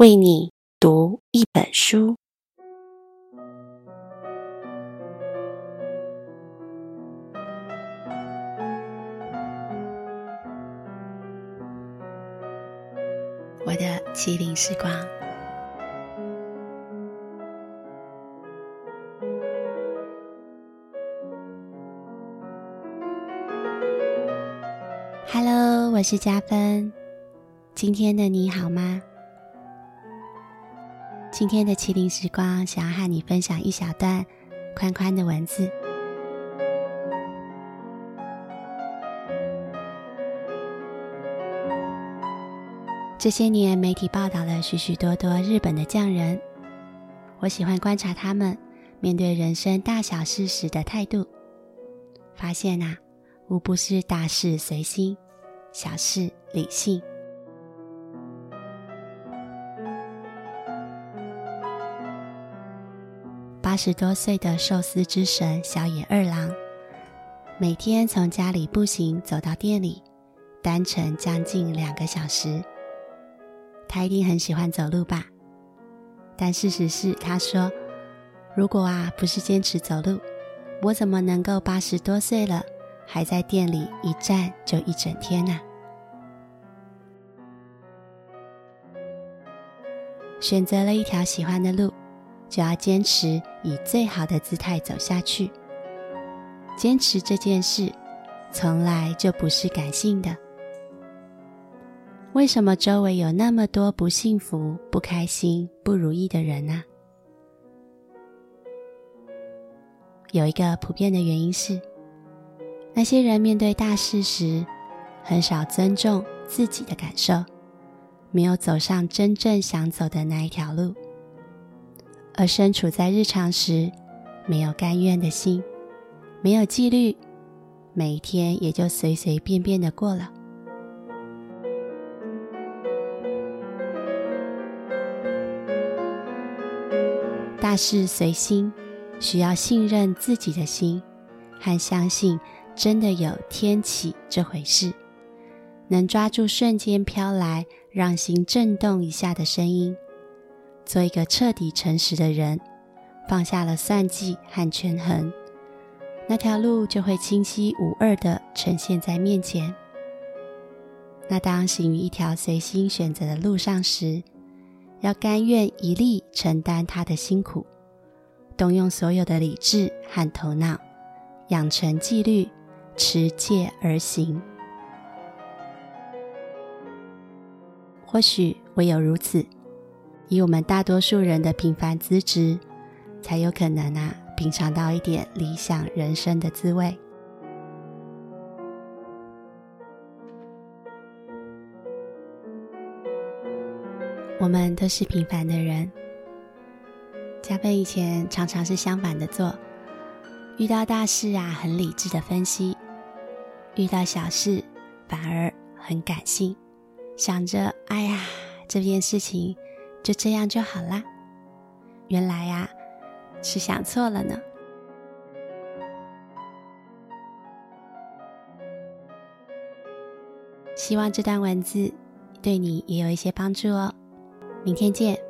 为你读一本书。我的麒羚时光。Hello，我是佳芬。今天的你好吗？今天的麒麟时光，想要和你分享一小段宽宽的文字。这些年，媒体报道了许许多多日本的匠人，我喜欢观察他们面对人生大小事时的态度，发现啊，无不是大事随心，小事理性。八十多岁的寿司之神小野二郎，每天从家里步行走到店里，单程将近两个小时。他一定很喜欢走路吧？但事实是，他说：“如果啊不是坚持走路，我怎么能够八十多岁了，还在店里一站就一整天呢？”选择了一条喜欢的路。就要坚持以最好的姿态走下去。坚持这件事，从来就不是感性的。为什么周围有那么多不幸福、不开心、不如意的人呢？有一个普遍的原因是，那些人面对大事时，很少尊重自己的感受，没有走上真正想走的那一条路。而身处在日常时，没有甘愿的心，没有纪律，每一天也就随随便便的过了。大事随心，需要信任自己的心，和相信真的有天启这回事，能抓住瞬间飘来让心震动一下的声音。做一个彻底诚实的人，放下了算计和权衡，那条路就会清晰无二的呈现在面前。那当行于一条随心选择的路上时，要甘愿一力承担它的辛苦，动用所有的理智和头脑，养成纪律，持戒而行。或许唯有如此。以我们大多数人的平凡资质，才有可能啊，品尝到一点理想人生的滋味。我们都是平凡的人，佳芬以前常常是相反的做，遇到大事啊，很理智的分析；遇到小事，反而很感性，想着，哎呀，这件事情。就这样就好啦。原来呀，是想错了呢。希望这段文字对你也有一些帮助哦。明天见。